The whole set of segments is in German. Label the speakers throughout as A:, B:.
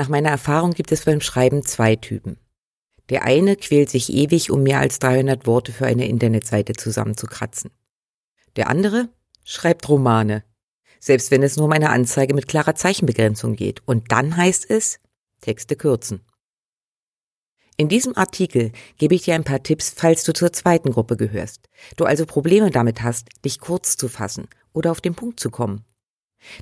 A: Nach meiner Erfahrung gibt es beim Schreiben zwei Typen. Der eine quält sich ewig, um mehr als 300 Worte für eine Internetseite zusammenzukratzen. Der andere schreibt Romane, selbst wenn es nur um eine Anzeige mit klarer Zeichenbegrenzung geht. Und dann heißt es, Texte kürzen. In diesem Artikel gebe ich dir ein paar Tipps, falls du zur zweiten Gruppe gehörst. Du also Probleme damit hast, dich kurz zu fassen oder auf den Punkt zu kommen.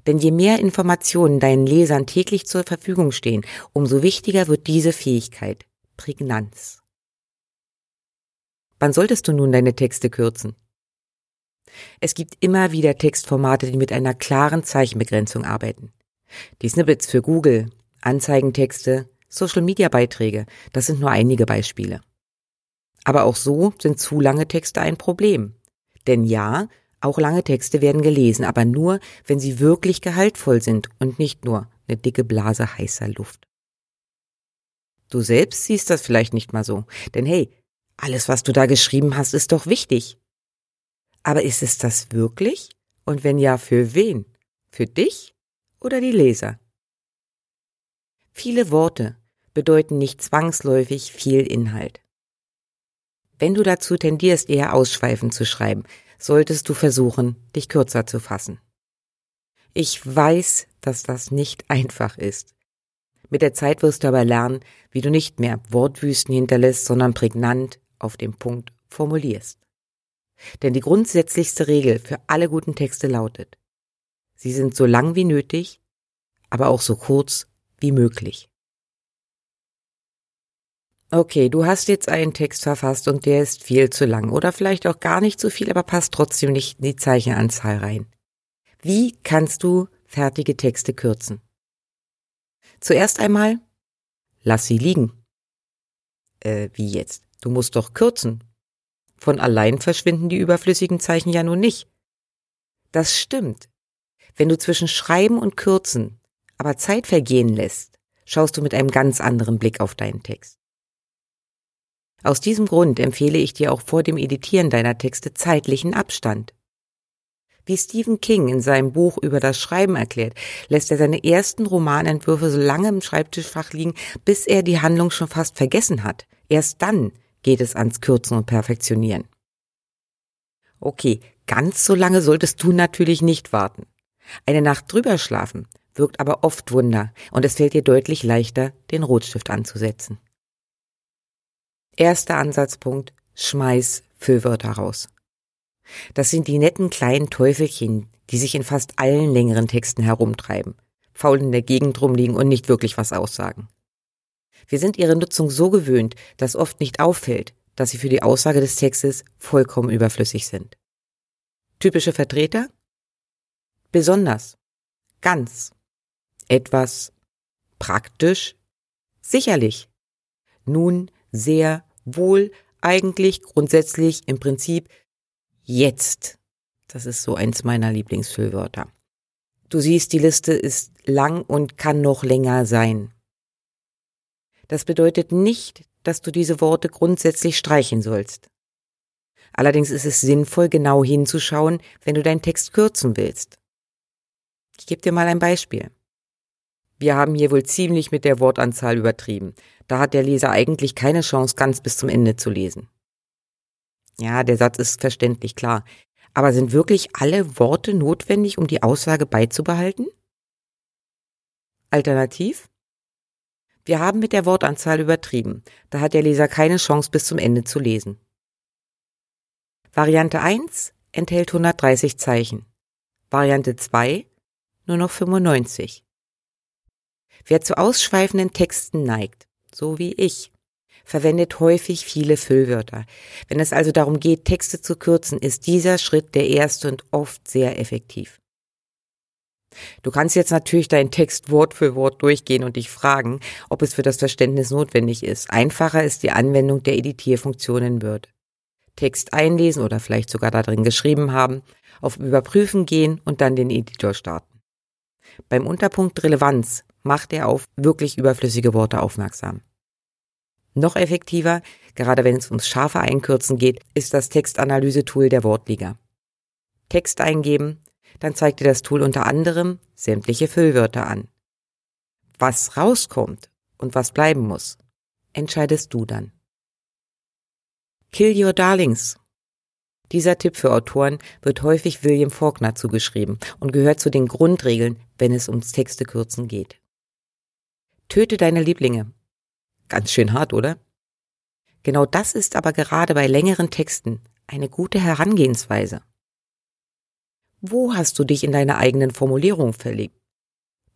A: Denn je mehr Informationen deinen Lesern täglich zur Verfügung stehen, umso wichtiger wird diese Fähigkeit, Prägnanz. Wann solltest du nun deine Texte kürzen? Es gibt immer wieder Textformate, die mit einer klaren Zeichenbegrenzung arbeiten. Die Snippets für Google, Anzeigentexte, Social-Media-Beiträge, das sind nur einige Beispiele. Aber auch so sind zu lange Texte ein Problem. Denn ja, auch lange Texte werden gelesen, aber nur, wenn sie wirklich gehaltvoll sind und nicht nur eine dicke Blase heißer Luft. Du selbst siehst das vielleicht nicht mal so, denn hey, alles, was du da geschrieben hast, ist doch wichtig. Aber ist es das wirklich? Und wenn ja, für wen? Für dich oder die Leser? Viele Worte bedeuten nicht zwangsläufig viel Inhalt. Wenn du dazu tendierst, eher ausschweifend zu schreiben, solltest du versuchen, dich kürzer zu fassen. Ich weiß, dass das nicht einfach ist. Mit der Zeit wirst du aber lernen, wie du nicht mehr Wortwüsten hinterlässt, sondern prägnant auf dem Punkt formulierst. Denn die grundsätzlichste Regel für alle guten Texte lautet, sie sind so lang wie nötig, aber auch so kurz wie möglich. Okay, du hast jetzt einen Text verfasst und der ist viel zu lang oder vielleicht auch gar nicht so viel, aber passt trotzdem nicht in die Zeichenanzahl rein. Wie kannst du fertige Texte kürzen? Zuerst einmal, lass sie liegen. Äh, wie jetzt? Du musst doch kürzen. Von allein verschwinden die überflüssigen Zeichen ja nun nicht. Das stimmt. Wenn du zwischen Schreiben und Kürzen aber Zeit vergehen lässt, schaust du mit einem ganz anderen Blick auf deinen Text. Aus diesem Grund empfehle ich dir auch vor dem Editieren deiner Texte zeitlichen Abstand. Wie Stephen King in seinem Buch über das Schreiben erklärt, lässt er seine ersten Romanentwürfe so lange im Schreibtischfach liegen, bis er die Handlung schon fast vergessen hat. Erst dann geht es ans Kürzen und Perfektionieren. Okay, ganz so lange solltest du natürlich nicht warten. Eine Nacht drüber schlafen wirkt aber oft Wunder und es fällt dir deutlich leichter, den Rotstift anzusetzen. Erster Ansatzpunkt, schmeiß Füllwörter raus. Das sind die netten kleinen Teufelchen, die sich in fast allen längeren Texten herumtreiben, faul in der Gegend rumliegen und nicht wirklich was aussagen. Wir sind ihre Nutzung so gewöhnt, dass oft nicht auffällt, dass sie für die Aussage des Textes vollkommen überflüssig sind. Typische Vertreter? Besonders, ganz, etwas, praktisch, sicherlich, nun, sehr, wohl eigentlich grundsätzlich im Prinzip jetzt. Das ist so eins meiner Lieblingsfüllwörter. Du siehst, die Liste ist lang und kann noch länger sein. Das bedeutet nicht, dass du diese Worte grundsätzlich streichen sollst. Allerdings ist es sinnvoll, genau hinzuschauen, wenn du deinen Text kürzen willst. Ich gebe dir mal ein Beispiel. Wir haben hier wohl ziemlich mit der Wortanzahl übertrieben. Da hat der Leser eigentlich keine Chance, ganz bis zum Ende zu lesen. Ja, der Satz ist verständlich klar. Aber sind wirklich alle Worte notwendig, um die Aussage beizubehalten? Alternativ? Wir haben mit der Wortanzahl übertrieben. Da hat der Leser keine Chance, bis zum Ende zu lesen. Variante 1 enthält 130 Zeichen. Variante 2 nur noch 95. Wer zu ausschweifenden Texten neigt, so wie ich, verwendet häufig viele Füllwörter. Wenn es also darum geht, Texte zu kürzen, ist dieser Schritt der erste und oft sehr effektiv. Du kannst jetzt natürlich deinen Text Wort für Wort durchgehen und dich fragen, ob es für das Verständnis notwendig ist. Einfacher ist die Anwendung der Editierfunktion in Word. Text einlesen oder vielleicht sogar darin geschrieben haben, auf Überprüfen gehen und dann den Editor starten. Beim Unterpunkt Relevanz macht er auf wirklich überflüssige Worte aufmerksam. Noch effektiver, gerade wenn es ums scharfe Einkürzen geht, ist das Textanalyse-Tool der Wortliga. Text eingeben, dann zeigt dir das Tool unter anderem sämtliche Füllwörter an. Was rauskommt und was bleiben muss, entscheidest du dann. Kill Your Darlings. Dieser Tipp für Autoren wird häufig William Faulkner zugeschrieben und gehört zu den Grundregeln, wenn es ums Textekürzen geht. Töte deine Lieblinge. Ganz schön hart, oder? Genau das ist aber gerade bei längeren Texten eine gute Herangehensweise. Wo hast du dich in deiner eigenen Formulierung verliebt?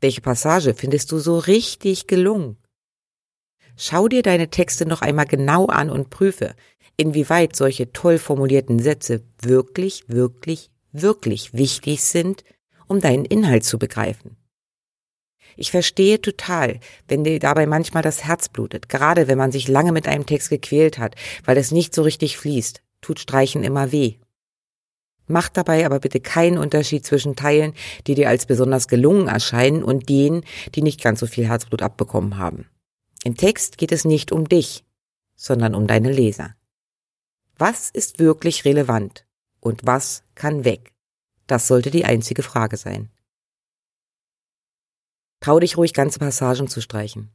A: Welche Passage findest du so richtig gelungen? Schau dir deine Texte noch einmal genau an und prüfe, inwieweit solche toll formulierten Sätze wirklich, wirklich, wirklich wichtig sind, um deinen Inhalt zu begreifen. Ich verstehe total, wenn dir dabei manchmal das Herz blutet, gerade wenn man sich lange mit einem Text gequält hat, weil es nicht so richtig fließt, tut Streichen immer weh. Mach dabei aber bitte keinen Unterschied zwischen Teilen, die dir als besonders gelungen erscheinen und denen, die nicht ganz so viel Herzblut abbekommen haben. Im Text geht es nicht um dich, sondern um deine Leser. Was ist wirklich relevant und was kann weg? Das sollte die einzige Frage sein. Trau dich ruhig ganze Passagen zu streichen.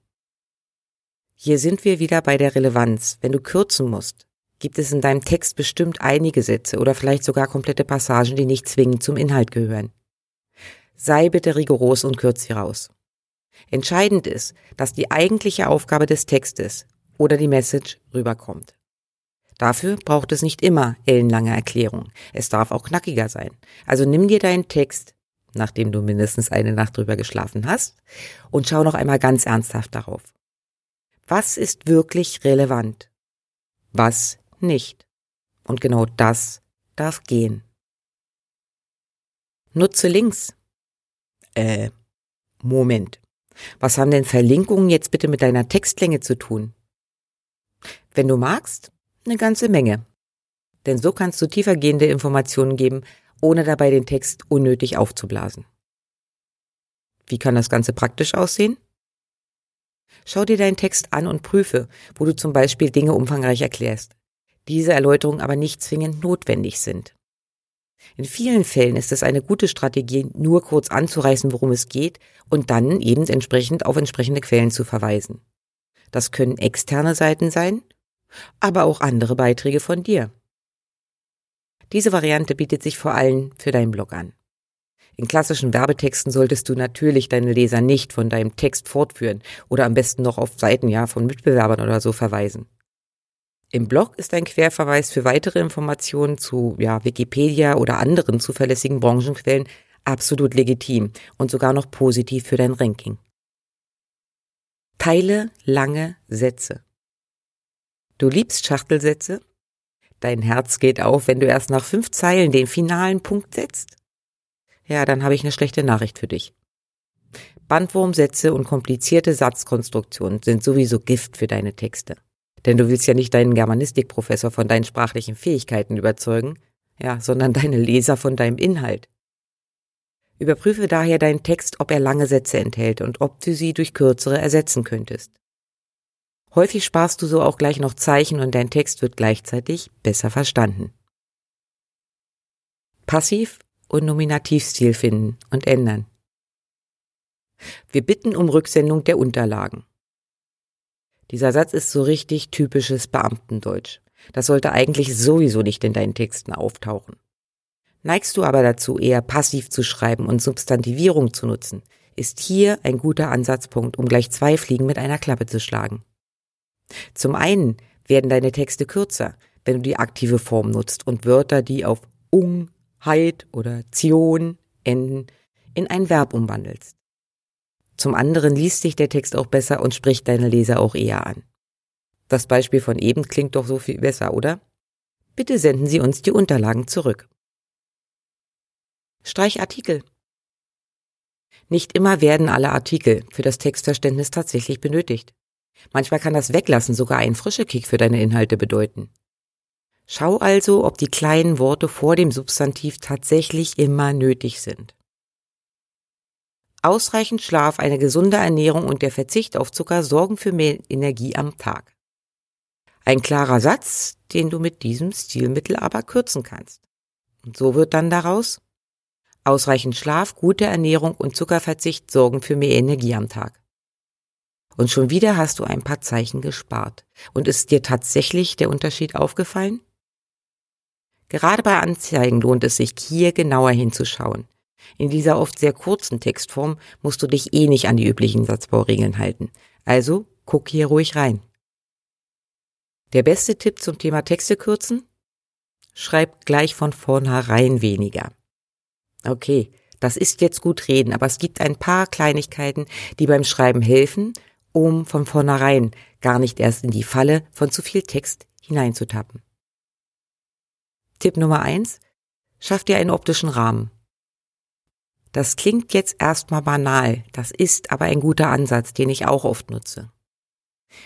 A: Hier sind wir wieder bei der Relevanz. Wenn du kürzen musst, gibt es in deinem Text bestimmt einige Sätze oder vielleicht sogar komplette Passagen, die nicht zwingend zum Inhalt gehören. Sei bitte rigoros und kürz sie raus. Entscheidend ist, dass die eigentliche Aufgabe des Textes oder die Message rüberkommt. Dafür braucht es nicht immer ellenlange Erklärungen. Es darf auch knackiger sein. Also nimm dir deinen Text, nachdem du mindestens eine Nacht drüber geschlafen hast, und schau noch einmal ganz ernsthaft darauf. Was ist wirklich relevant? Was nicht. Und genau das darf gehen. Nutze Links. Äh, Moment. Was haben denn Verlinkungen jetzt bitte mit deiner Textlänge zu tun? Wenn du magst, eine ganze Menge. Denn so kannst du tiefergehende Informationen geben, ohne dabei den Text unnötig aufzublasen. Wie kann das Ganze praktisch aussehen? Schau dir deinen Text an und prüfe, wo du zum Beispiel Dinge umfangreich erklärst diese Erläuterungen aber nicht zwingend notwendig sind. In vielen Fällen ist es eine gute Strategie, nur kurz anzureißen, worum es geht und dann eben entsprechend auf entsprechende Quellen zu verweisen. Das können externe Seiten sein, aber auch andere Beiträge von dir. Diese Variante bietet sich vor allem für deinen Blog an. In klassischen Werbetexten solltest du natürlich deine Leser nicht von deinem Text fortführen oder am besten noch auf Seiten ja von Mitbewerbern oder so verweisen. Im Blog ist ein Querverweis für weitere Informationen zu ja, Wikipedia oder anderen zuverlässigen Branchenquellen absolut legitim und sogar noch positiv für dein Ranking. Teile lange Sätze. Du liebst Schachtelsätze? Dein Herz geht auf, wenn du erst nach fünf Zeilen den finalen Punkt setzt? Ja, dann habe ich eine schlechte Nachricht für dich. Bandwurmsätze und komplizierte Satzkonstruktionen sind sowieso Gift für deine Texte. Denn du willst ja nicht deinen Germanistikprofessor von deinen sprachlichen Fähigkeiten überzeugen, ja, sondern deine Leser von deinem Inhalt. Überprüfe daher deinen Text, ob er lange Sätze enthält und ob du sie durch kürzere ersetzen könntest. Häufig sparst du so auch gleich noch Zeichen und dein Text wird gleichzeitig besser verstanden. Passiv- und Nominativstil finden und ändern. Wir bitten um Rücksendung der Unterlagen. Dieser Satz ist so richtig typisches Beamtendeutsch. Das sollte eigentlich sowieso nicht in deinen Texten auftauchen. Neigst du aber dazu, eher passiv zu schreiben und Substantivierung zu nutzen, ist hier ein guter Ansatzpunkt, um gleich zwei Fliegen mit einer Klappe zu schlagen. Zum einen werden deine Texte kürzer, wenn du die aktive Form nutzt und Wörter, die auf ung, heit oder zion enden, in ein Verb umwandelst. Zum anderen liest sich der Text auch besser und spricht deine Leser auch eher an. Das Beispiel von eben klingt doch so viel besser, oder? Bitte senden Sie uns die Unterlagen zurück. Streichartikel. Nicht immer werden alle Artikel für das Textverständnis tatsächlich benötigt. Manchmal kann das Weglassen sogar einen frische Kick für deine Inhalte bedeuten. Schau also, ob die kleinen Worte vor dem Substantiv tatsächlich immer nötig sind. Ausreichend Schlaf, eine gesunde Ernährung und der Verzicht auf Zucker sorgen für mehr Energie am Tag. Ein klarer Satz, den du mit diesem Stilmittel aber kürzen kannst. Und so wird dann daraus Ausreichend Schlaf, gute Ernährung und Zuckerverzicht sorgen für mehr Energie am Tag. Und schon wieder hast du ein paar Zeichen gespart. Und ist dir tatsächlich der Unterschied aufgefallen? Gerade bei Anzeigen lohnt es sich, hier genauer hinzuschauen. In dieser oft sehr kurzen Textform musst du dich eh nicht an die üblichen Satzbauregeln halten. Also guck hier ruhig rein. Der beste Tipp zum Thema Texte kürzen? Schreib gleich von vornherein weniger. Okay, das ist jetzt gut reden, aber es gibt ein paar Kleinigkeiten, die beim Schreiben helfen, um von vornherein gar nicht erst in die Falle von zu viel Text hineinzutappen. Tipp Nummer eins: Schaff dir einen optischen Rahmen. Das klingt jetzt erstmal banal, das ist aber ein guter Ansatz, den ich auch oft nutze.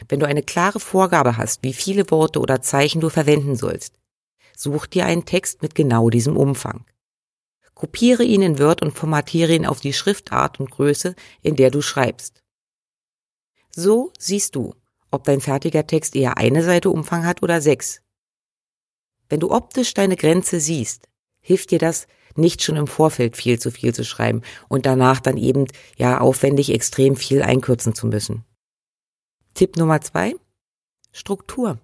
A: Wenn du eine klare Vorgabe hast, wie viele Worte oder Zeichen du verwenden sollst, such dir einen Text mit genau diesem Umfang. Kopiere ihn in Word und formatiere ihn auf die Schriftart und Größe, in der du schreibst. So siehst du, ob dein fertiger Text eher eine Seite Umfang hat oder sechs. Wenn du optisch deine Grenze siehst, hilft dir das, nicht schon im Vorfeld viel zu viel zu schreiben und danach dann eben ja aufwendig extrem viel einkürzen zu müssen. Tipp Nummer zwei. Struktur.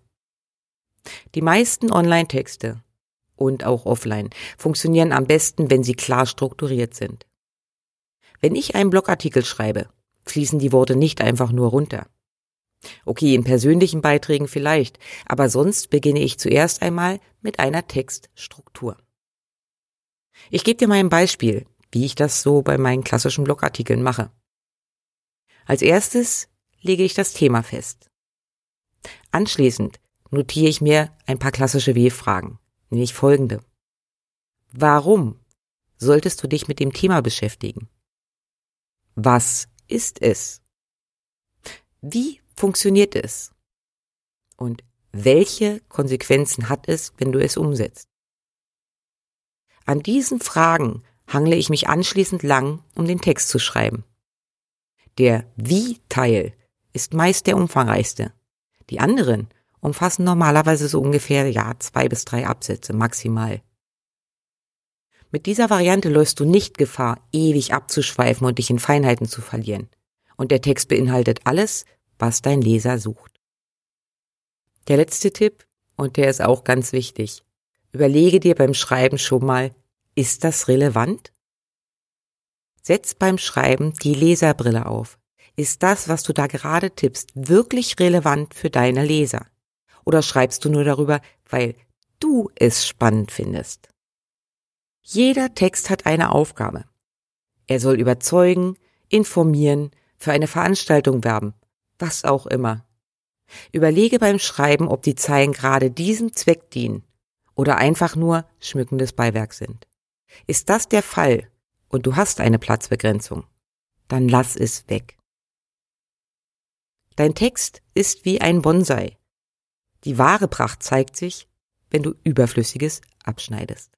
A: Die meisten Online-Texte und auch offline funktionieren am besten, wenn sie klar strukturiert sind. Wenn ich einen Blogartikel schreibe, fließen die Worte nicht einfach nur runter. Okay, in persönlichen Beiträgen vielleicht, aber sonst beginne ich zuerst einmal mit einer Textstruktur. Ich gebe dir mal ein Beispiel, wie ich das so bei meinen klassischen Blogartikeln mache. Als erstes lege ich das Thema fest. Anschließend notiere ich mir ein paar klassische W-Fragen nämlich folgende. Warum solltest du dich mit dem Thema beschäftigen? Was ist es? Wie funktioniert es? Und welche Konsequenzen hat es, wenn du es umsetzt? An diesen Fragen hangle ich mich anschließend lang, um den Text zu schreiben. Der Wie-Teil ist meist der umfangreichste. Die anderen umfassen normalerweise so ungefähr, ja, zwei bis drei Absätze maximal. Mit dieser Variante läufst du nicht Gefahr, ewig abzuschweifen und dich in Feinheiten zu verlieren. Und der Text beinhaltet alles, was dein Leser sucht. Der letzte Tipp, und der ist auch ganz wichtig. Überlege dir beim Schreiben schon mal, ist das relevant? Setz beim Schreiben die Leserbrille auf. Ist das, was du da gerade tippst, wirklich relevant für deine Leser? Oder schreibst du nur darüber, weil du es spannend findest? Jeder Text hat eine Aufgabe. Er soll überzeugen, informieren, für eine Veranstaltung werben, was auch immer. Überlege beim Schreiben, ob die Zeilen gerade diesem Zweck dienen oder einfach nur schmückendes Beiwerk sind. Ist das der Fall und du hast eine Platzbegrenzung, dann lass es weg. Dein Text ist wie ein Bonsai. Die wahre Pracht zeigt sich, wenn du Überflüssiges abschneidest.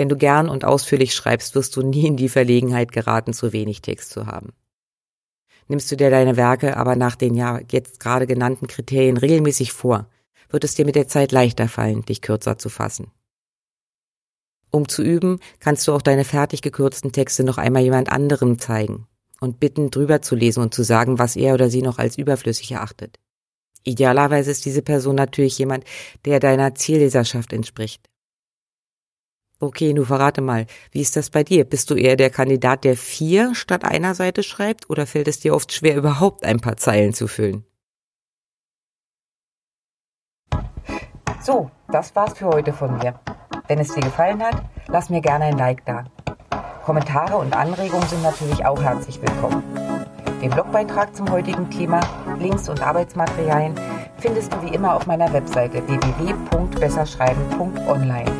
A: Wenn du gern und ausführlich schreibst, wirst du nie in die Verlegenheit geraten, zu wenig Text zu haben. Nimmst du dir deine Werke aber nach den ja jetzt gerade genannten Kriterien regelmäßig vor, wird es dir mit der Zeit leichter fallen, dich kürzer zu fassen. Um zu üben, kannst du auch deine fertig gekürzten Texte noch einmal jemand anderem zeigen und bitten, drüber zu lesen und zu sagen, was er oder sie noch als überflüssig erachtet. Idealerweise ist diese Person natürlich jemand, der deiner Zielleserschaft entspricht. Okay, nun verrate mal, wie ist das bei dir? Bist du eher der Kandidat, der vier statt einer Seite schreibt, oder fällt es dir oft schwer, überhaupt ein paar Zeilen zu füllen? So, das war's für heute von mir. Wenn es dir gefallen hat, lass mir gerne ein Like da. Kommentare und Anregungen sind natürlich auch herzlich willkommen. Den Blogbeitrag zum heutigen Thema, Links und Arbeitsmaterialien findest du wie immer auf meiner Webseite www.besserschreiben.online.